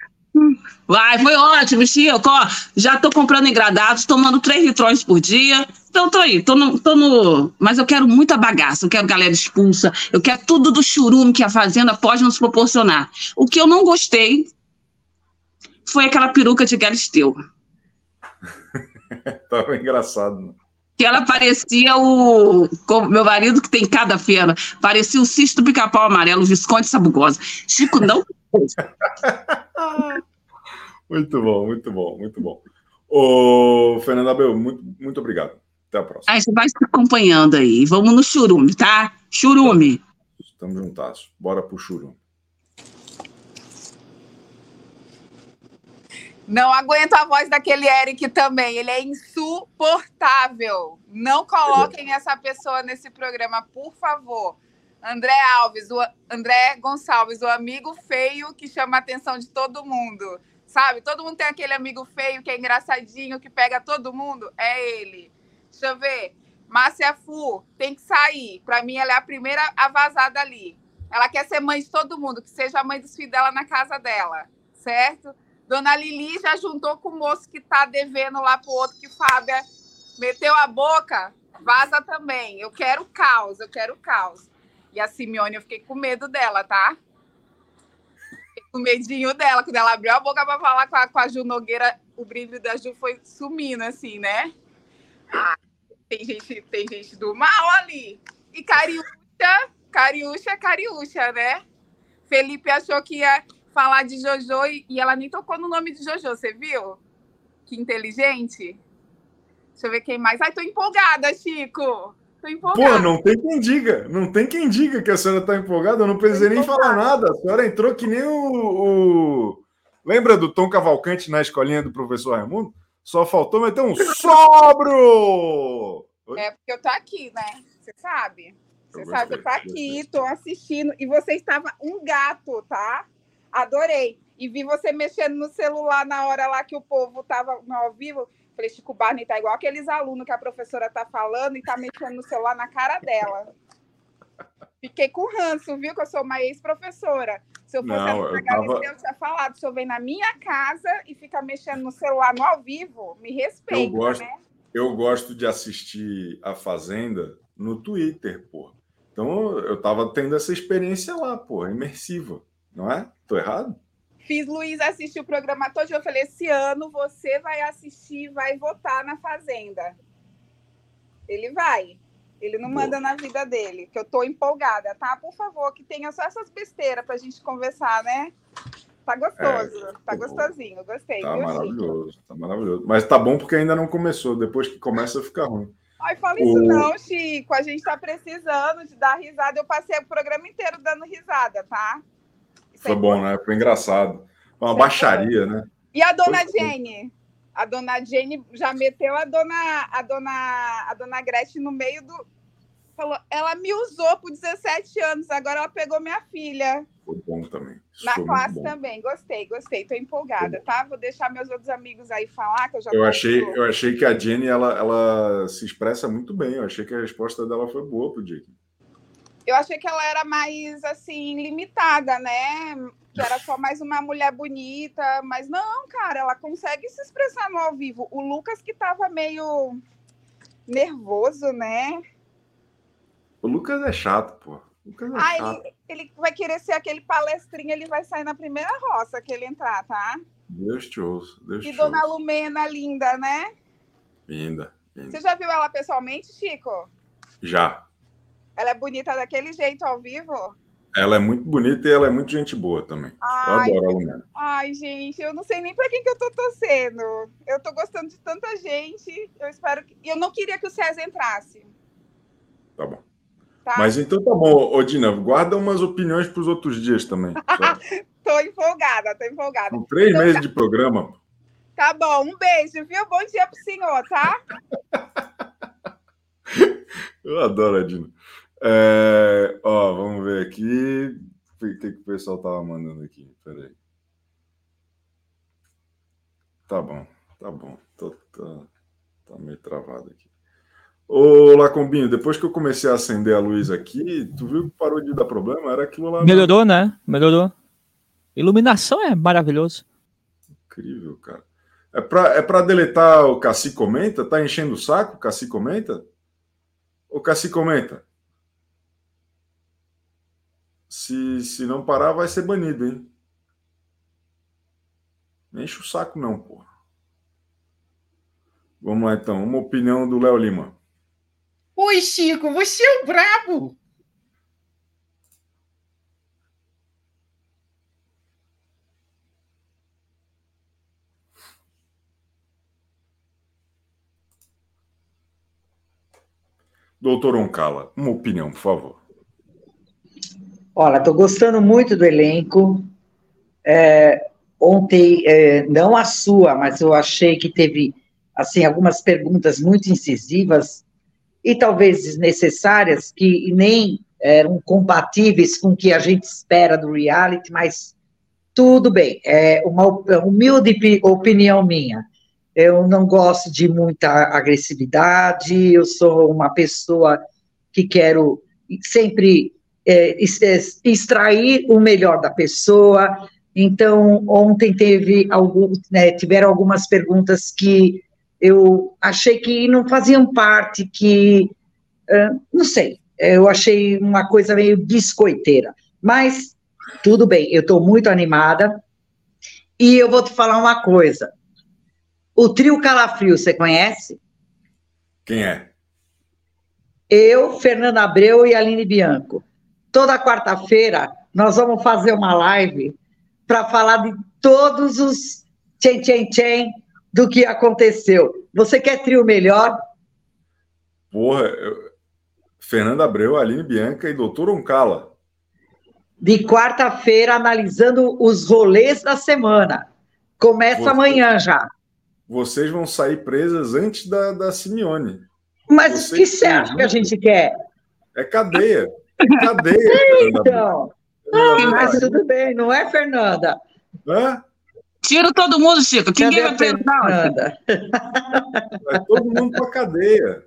Vai, foi ótimo, Chico. Ó, já tô comprando engradados, tomando três litrões por dia. Então tô aí, tô no, tô no. Mas eu quero muita bagaça, eu quero galera expulsa, eu quero tudo do churume que a Fazenda pode nos proporcionar. O que eu não gostei foi aquela peruca de Galisteu. Tava engraçado. né? Que ela parecia o. meu marido, que tem cada feira, parecia o cisto do pica-pau amarelo, o Visconde Sabugosa. Chico, não. Muito bom, muito bom, muito bom. Ô, Fernando Abel, muito, muito obrigado. Até a próxima. Aí você vai se acompanhando aí. Vamos no churume, tá? Churume. Tamo juntasso. Bora pro churum. Não aguento a voz daquele Eric também. Ele é insuportável. Não coloquem essa pessoa nesse programa, por favor. André Alves, o André Gonçalves, o amigo feio que chama a atenção de todo mundo. Sabe? Todo mundo tem aquele amigo feio que é engraçadinho, que pega todo mundo. É ele. Deixa eu ver. Márcia Fu tem que sair. Para mim, ela é a primeira a vazada ali. Ela quer ser mãe de todo mundo, que seja a mãe dos filhos dela na casa dela, certo? Dona Lili já juntou com o moço que tá devendo lá pro outro que Fábia meteu a boca, vaza também. Eu quero caos, eu quero caos. E a Simeone, eu fiquei com medo dela, tá? Fiquei com medinho dela. Quando ela abriu a boca para falar com a, com a Ju Nogueira, o brilho da Ju foi sumindo, assim, né? Ah, tem gente, tem gente do mal ali. E Cariúcha, Cariúcha, Cariúcha, né? Felipe achou que ia falar de Jojo e, e ela nem tocou no nome de Jojo, você viu? Que inteligente. Deixa eu ver quem mais. Ai, tô empolgada, Chico. Tô empolgada. Pô, não tem quem diga. Não tem quem diga que a senhora tá empolgada. Eu não precisei nem falar nada. A senhora entrou que nem o, o... Lembra do Tom Cavalcante na escolinha do professor Raimundo? Só faltou meter um sobro! É porque eu tô aqui, né? Você sabe. Você sabe que eu tô aqui, tô assistindo. E você estava um gato, tá? Adorei. E vi você mexendo no celular na hora lá que o povo tava no ao vivo. Falei, Chico Barney tá igual aqueles alunos que a professora tá falando e tá mexendo no celular na cara dela. Fiquei com ranço, viu? Que eu sou uma ex-professora. Se eu fosse Não, eu tava- eu tinha falado. Se eu vem na minha casa e fica mexendo no celular no ao vivo, me respeita, Eu gosto, né? eu gosto de assistir a Fazenda no Twitter, pô. Então eu tava tendo essa experiência lá, pô, imersiva, não é? Tô errado? Fiz Luiz assistir o programa todo e eu falei: esse ano você vai assistir, vai votar na Fazenda. Ele vai. Ele não manda na vida dele, que eu tô empolgada, tá? Por favor, que tenha só essas besteiras pra gente conversar, né? Tá gostoso, tá gostosinho, gostei. Tá viu, Chico? maravilhoso, tá maravilhoso. Mas tá bom porque ainda não começou. Depois que começa, fica ruim. Ai, fala isso O- não, Chico. A gente tá precisando de dar risada. Eu passei o programa inteiro dando risada, tá? Foi bom, né? Foi engraçado. Foi uma baixaria, né? E a dona Foi-. Jane? A dona Jane já meteu a dona, a dona, a dona Gretchen no meio do. Falou, ela me usou por 17 anos, agora ela pegou minha filha. Foi bom também. Isso Na classe também. Gostei, gostei. Tô empolgada, tá? Vou deixar meus outros amigos aí falar, que eu já Eu achei, eu achei que a Jenny ela, ela se expressa muito bem. Eu achei que a resposta dela foi boa pro Jake. Eu achei que ela era mais, assim, limitada, né? Que era só mais uma mulher bonita. Mas não, cara, ela consegue se expressar no ao vivo. O Lucas que tava meio nervoso, né? O Lucas é chato, pô. Lucas é Ah, chato. ele, ele vai querer ser aquele palestrinho, ele vai sair na primeira roça que ele entrar, tá? Deus te ouça. Deus E te Dona ouça. Lumena, linda, né? Linda, linda. Você já viu ela pessoalmente, Chico? Já. Ela é bonita daquele jeito ao vivo? Ela é muito bonita e ela é muito gente boa também. Ai, eu adoro a Lumena. Ai, gente, eu não sei nem pra quem que eu tô torcendo. Eu tô gostando de tanta gente. Eu espero que. Eu não queria que o César entrasse. Tá bom. Tá? Mas então tá bom, Odina. Guarda umas opiniões para os outros dias também. Tô empolgada, tô empolgada. São três Então meses tá- de programa. Tá bom, um beijo, viu? Bom dia pro senhor, tá? Eu adoro a Dina. É, ó, vamos ver aqui. O que, o pessoal tava mandando aqui? Peraí. Tá bom, tá bom. Tô, tô- tá meio travado aqui. Ô, Lacombinho, depois que eu comecei a acender a luz aqui, tu viu que parou de dar problema? Era aquilo lá. Melhorou, né? Melhorou. Iluminação é maravilhoso. Incrível, cara. É pra, é pra deletar o Cassi Comenta? Tá enchendo o saco, Cassi Comenta? O Cassi Comenta. Se, se não parar, vai ser banido, hein? Não enche o saco, não, porra. Vamos lá, então. Uma opinião do Léo Lima. Oi, Chico, você é o brabo. Doutor Oncala, uma opinião, por favor. Olha, estou gostando muito do elenco. É, ontem, é, não a sua, mas eu achei que teve assim algumas perguntas muito incisivas e talvez desnecessárias que nem eram compatíveis com o que a gente espera do reality, mas tudo bem. É uma humilde opinião minha. Eu não gosto de muita agressividade. Eu sou uma pessoa que quero sempre é, extrair o melhor da pessoa. Então, ontem teve algum, né, tiveram algumas perguntas que eu achei que não faziam parte, que, uh, não sei, eu achei uma coisa meio biscoiteira. Mas, tudo bem, eu estou muito animada. E eu vou te falar uma coisa. O trio Calafrio, você conhece? Quem é? Eu, Fernanda Abreu e Aline Bianco. Toda quarta-feira nós vamos fazer uma live para falar de todos os tchen tchen tchen do que aconteceu. Você quer trio melhor? Porra, eu... Fernanda Abreu, Aline Bianca e Doutor Oncala. De quarta-feira, analisando os rolês da semana. Começa Você... amanhã já. Vocês vão sair presas antes da, da Simeone. Mas o que você acha que a gente quer? É cadeia. Cadeia. então. Ah, mas tudo bem, não é, Fernanda? Hã? Tira todo mundo, Chico, que ninguém vai perguntar. Vai todo mundo para cadeia.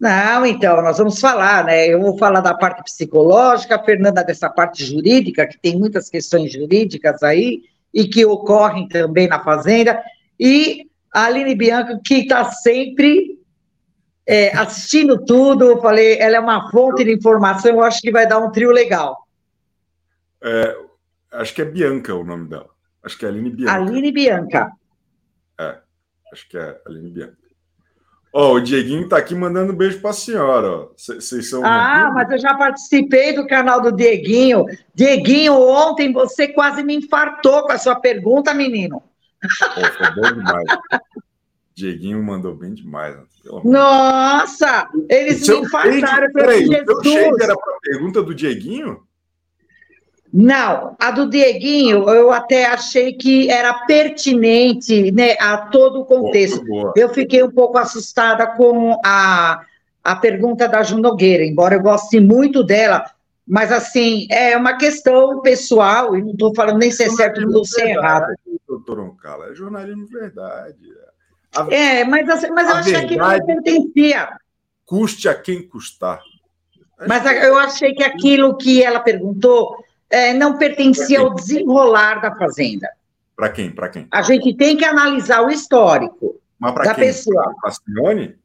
Não, então, nós vamos falar, né? Eu vou falar da parte psicológica, a Fernanda dessa parte jurídica, que tem muitas questões jurídicas aí, e que ocorrem também na Fazenda, e a Aline Bianco, que está sempre é, assistindo tudo, eu falei, ela é uma fonte de informação, eu acho que vai dar um trio legal. É, acho que é Bianca o nome dela. Acho que é Aline Bianca. Aline Bianca. É, acho que é Aline Bianca. Ó, oh, o Dieguinho tá aqui mandando um beijo para a senhora. Vocês são. Ah, mas eu já participei do canal do Dieguinho. Dieguinho, ontem você quase me infartou com a sua pergunta, menino. Pô, foi bom demais. Dieguinho mandou bem demais. Nossa! Eles me. Shade, peraí, o teu era para a pergunta do Dieguinho? Não, a do Dieguinho eu até achei que era pertinente né, a todo o contexto. Boa, boa. Eu fiquei um pouco assustada com a, a pergunta da Ju Nogueira, embora eu goste muito dela, mas assim, é uma questão pessoal, e não estou falando nem se é certo ou se é errado. Doutor Oncala, é jornalismo verdade. A, é, mas, mas eu achei que não pertencia. Custe a quem custar. Mas eu achei que aquilo que ela perguntou é, não pertencia ao desenrolar da fazenda. Para quem? Para quem? A gente tem que analisar o histórico Mas da quem? pessoa. Para Simeone?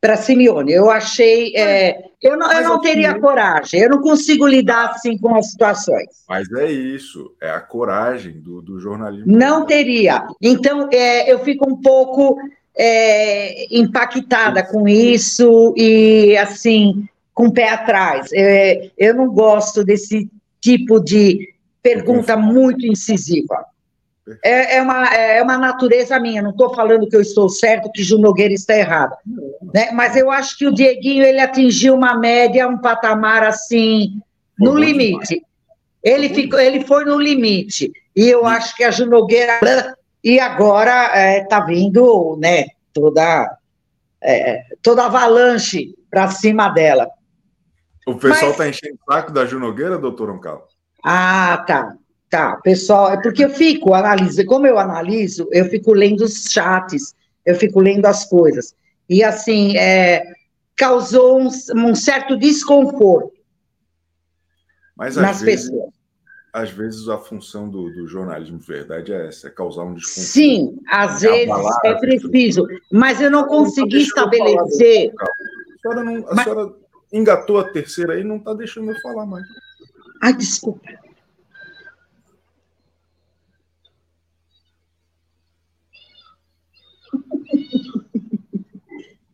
Para Simeone. Eu achei. É, eu não, eu não teria coragem, eu não consigo lidar assim com as situações. Mas é isso, é a coragem do, do jornalismo. Não teria. Então, é, eu fico um pouco é, impactada com isso e, assim, com o pé atrás. É, eu não gosto desse tipo de pergunta muito incisiva. É, é, uma, é uma natureza minha, não estou falando que eu estou certo, que Ju Nogueira está errado. Né? Mas eu acho que o Dieguinho ele atingiu uma média, um patamar assim, no limite. Ele, ficou, ele foi no limite. E eu acho que a Ju Nogueira. E agora está é, tá vindo né, toda, é, toda avalanche para cima dela. O pessoal está Mas... enchendo o saco da Ju Nogueira, doutor Oncal? Ah, tá. Tá, pessoal, é porque eu fico analisando, como eu analiso, eu fico lendo os chats, eu fico lendo as coisas. E assim, é, causou um, um, certo desconforto Mas, nas vezes, pessoas. Às vezes a função do, do, jornalismo verdade é essa, é causar um desconforto. Sim, às é vezes é preciso, mas eu não consegui estabelecer. A senhora não, a mas... senhora engatou a terceira aí, não está deixando eu falar mais. Ai, desculpa.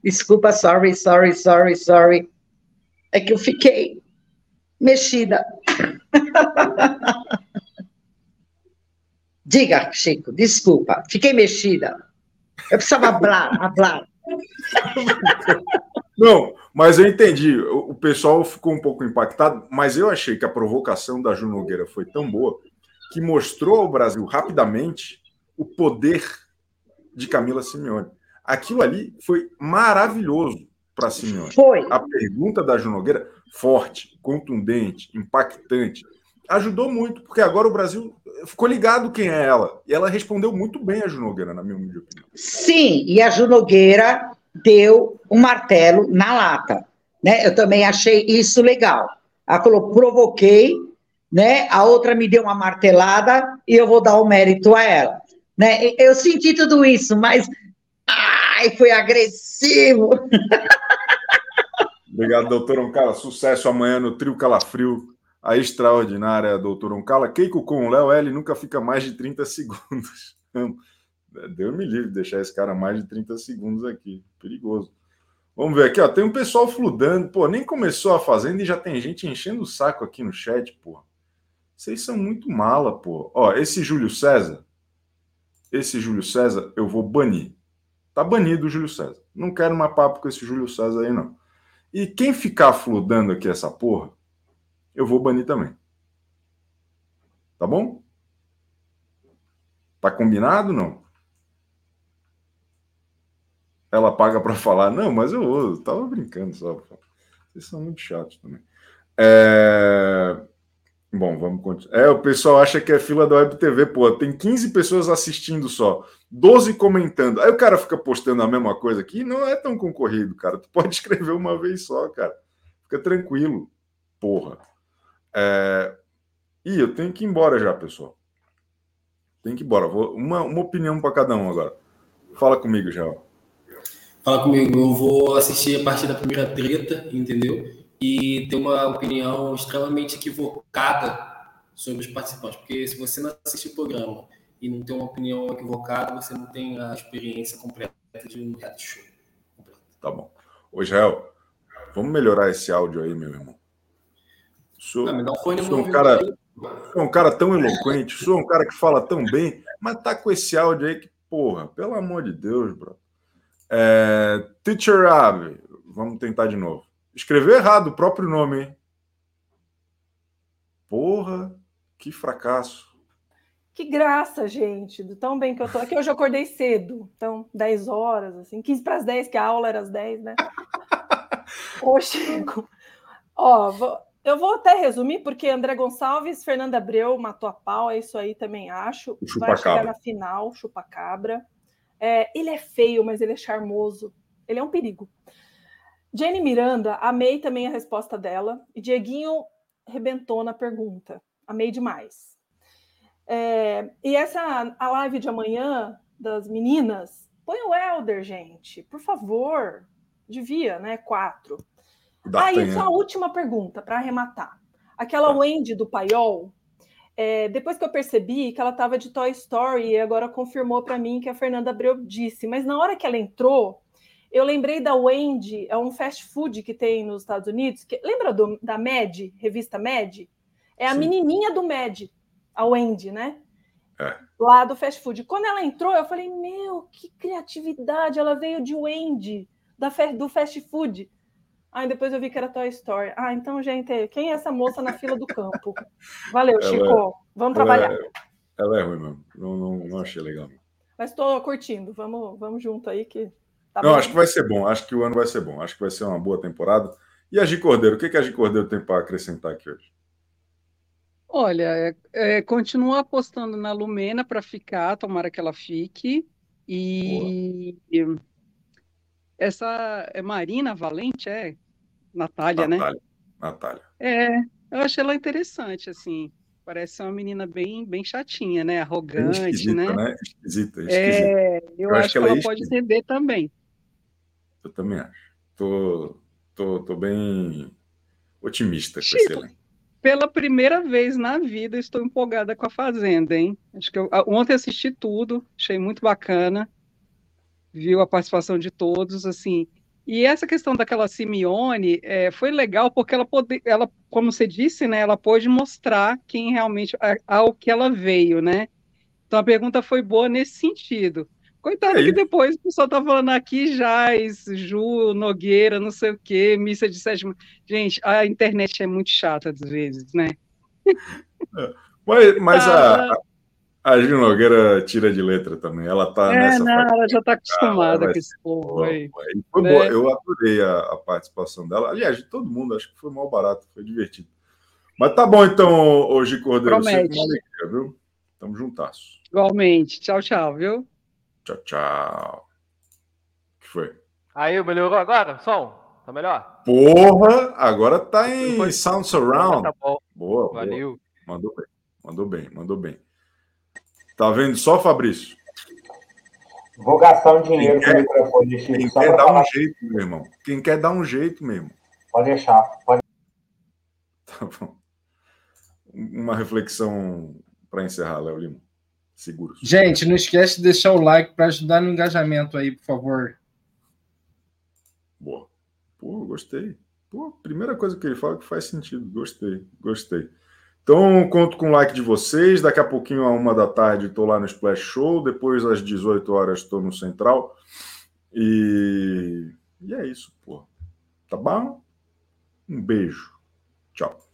Desculpa, sorry, sorry, sorry, sorry. É que eu fiquei mexida. Diga, Chico, desculpa, fiquei mexida. Eu precisava falar, falar. Não, Mas eu entendi. O, pessoal ficou um pouco impactado, mas eu achei que a provocação da Ju Nogueira foi tão boa que mostrou ao Brasil rapidamente o poder de Camila Simeone. Aquilo ali foi maravilhoso para Simeone. Foi. A pergunta da Ju Nogueira, forte, contundente, impactante, ajudou muito, porque agora o Brasil ficou ligado quem é ela. E ela respondeu muito bem a Ju Nogueira, na minha opinião. Sim, e a Ju Nogueira deu um martelo na lata. Né? Eu também achei isso legal. Ela falou, provoquei, né? A outra me deu uma martelada e eu vou dar o mérito a ela. Né? Eu senti tudo isso, mas ai, foi agressivo. Obrigado, doutor Oncala. Sucesso amanhã no Trio Calafrio. A extraordinária doutora Oncala. Keiko com o Léo L nunca fica mais de 30 segundos. Deu me livre deixar esse cara mais de 30 segundos aqui. Perigoso. Vamos ver aqui, ó. Tem um pessoal fludando. Pô, nem começou a fazenda e já tem gente enchendo o saco aqui no chat, pô. Vocês são muito mala, pô. Ó, esse Júlio César, esse Júlio César, eu vou banir. Tá banido o Júlio César. Não quero mais papo com esse Júlio César aí, não. E quem ficar fludando aqui essa porra, eu vou banir também. Tá bom? Tá combinado não? Ela paga para falar, não, mas eu, eu tava brincando só. Vocês são muito chatos também. É... Bom, vamos continuar. É, o pessoal acha que é fila da Web TV, pô, tem 15 pessoas assistindo só, 12 comentando. Aí o cara fica postando a mesma coisa aqui, não é tão concorrido, cara. Tu pode escrever uma vez só, cara. Fica tranquilo, porra. É... Ih, eu tenho que ir embora já, pessoal. Tem que ir embora. Vou... Uma, uma opinião para cada um agora. Fala comigo, já. Fala comigo. Eu vou assistir a partir da primeira treta, entendeu? E ter uma opinião extremamente equivocada sobre os participantes. Porque se você não assiste o programa e não tem uma opinião equivocada, você não tem a experiência completa de um reality show. Tá bom. Ô, Israel, vamos melhorar esse áudio aí, meu irmão. Sou, não, um, fone sou um cara, sou um cara tão eloquente, sou um cara que fala tão bem, mas tá com esse áudio aí que, porra, pelo amor de Deus, bro. É, Teacher Ab, vamos tentar de novo. Escreveu errado o próprio nome, hein? Porra, que fracasso. Que graça, gente, do tão bem que eu tô aqui. Hoje eu acordei cedo, então 10 horas, assim, 15 para as 10, que a aula era às 10, né? Ô, Chico, ó, vou, eu vou até resumir, porque André Gonçalves, Fernanda Abreu matou a pau, é isso aí também acho. Vai chegar na final, chupa-cabra. É, ele é feio, mas ele é charmoso. Ele é um perigo. Jenny Miranda, amei também a resposta dela. E Dieguinho rebentou na pergunta. Amei demais. É, e essa a live de amanhã das meninas, põe o Elder, gente, por favor. Devia, né? Quatro. Aí, ah, só a última pergunta para arrematar. Aquela tá. Wendy do Paiol, é, depois que eu percebi que ela estava de Toy Story, e agora confirmou para mim que a Fernanda Abreu disse, mas na hora que ela entrou, eu lembrei da Wendy, é um fast food que tem nos Estados Unidos. Que, lembra do, da Mad, revista Mad? É a Sim. menininha do Mad, a Wendy, né? É. Lá do fast food. Quando ela entrou, eu falei: Meu, que criatividade! Ela veio de Wendy, da, do fast food. Aí depois eu vi que era Toy Story. Ah, então, gente, quem é essa moça na fila do campo? Valeu, ela Chico. Vamos trabalhar. É, ela é ruim mesmo. Não, não, não achei legal. Mas estou curtindo. Vamos, vamos junto aí que Tá não, bom? acho que vai ser bom. Acho que o ano vai ser bom. Acho que vai ser uma boa temporada. E a Gi Cordeiro, o que, que a Gi Cordeiro tem para acrescentar aqui hoje? Olha, é, é, continua apostando na Lumena para ficar, tomara que ela fique. E boa. essa é Marina Valente, é? Natália, Natália, né? Natália. É, eu achei ela interessante, assim. Parece ser uma menina bem, bem chatinha, né? Arrogante, esquisita, né? né? Esquisita, esquisita. É, eu, eu acho, acho, que ela, ela é pode entender também. Eu também acho. Tô, tô, tô bem otimista Chico, com esse elenco. Pela primeira vez na vida, estou empolgada com a Fazenda, hein? Acho que eu, ontem assisti tudo, achei muito bacana. Viu a participação de todos, assim. E essa questão daquela Simeone é, foi legal porque ela, pode, ela, como você disse, né, ela pôde mostrar quem realmente ao que ela veio, né? Então a pergunta foi boa nesse sentido. Coitado É que depois o pessoal tá falando aqui, Jais, Ju, Nogueira, não sei o quê, missa de sétima. Gente, a internet é muito chata às vezes, né? Mas, mas a, Ah. a, a Gil Nogueira tira de letra também. Ela tá É, nessa. não, ela já tá acostumada vai com esse povo aí. Foi né? boa. Eu adorei a, a participação dela. Aliás, de todo mundo, acho que foi mal barato, foi divertido. Mas tá bom, então, hoje, Cordeiro. Sempre Promete. uma alegria, viu? Tamo juntasso. Igualmente. Tchau, tchau, viu? Tchau, tchau. O que foi? Aí, melhorou agora? Som? Tá melhor? Porra, agora tá em Sound Surround. Tá bom. Boa, boa. Valeu. Mandou bem, mandou bem, mandou bem. Tá vendo só, Fabrício? Vou gastar um dinheiro Quem com o microfone, Chico. Quem quer dar falar. um jeito, meu irmão. Quem quer dar um jeito mesmo. Pode deixar. Pode... Tá bom. Uma reflexão para encerrar, Léo Lima. Seguros. Gente, não esquece de deixar o like para ajudar no engajamento aí, por favor. Boa. Pô, gostei. Pô, primeira coisa que ele fala que faz sentido. Gostei, gostei. Então, conto com o like de vocês. Daqui a pouquinho, a uma da tarde, estou lá no Splash Show. Depois, às 18 horas, estou no Central. E... e é isso, pô. Tá bom? Um beijo. Tchau.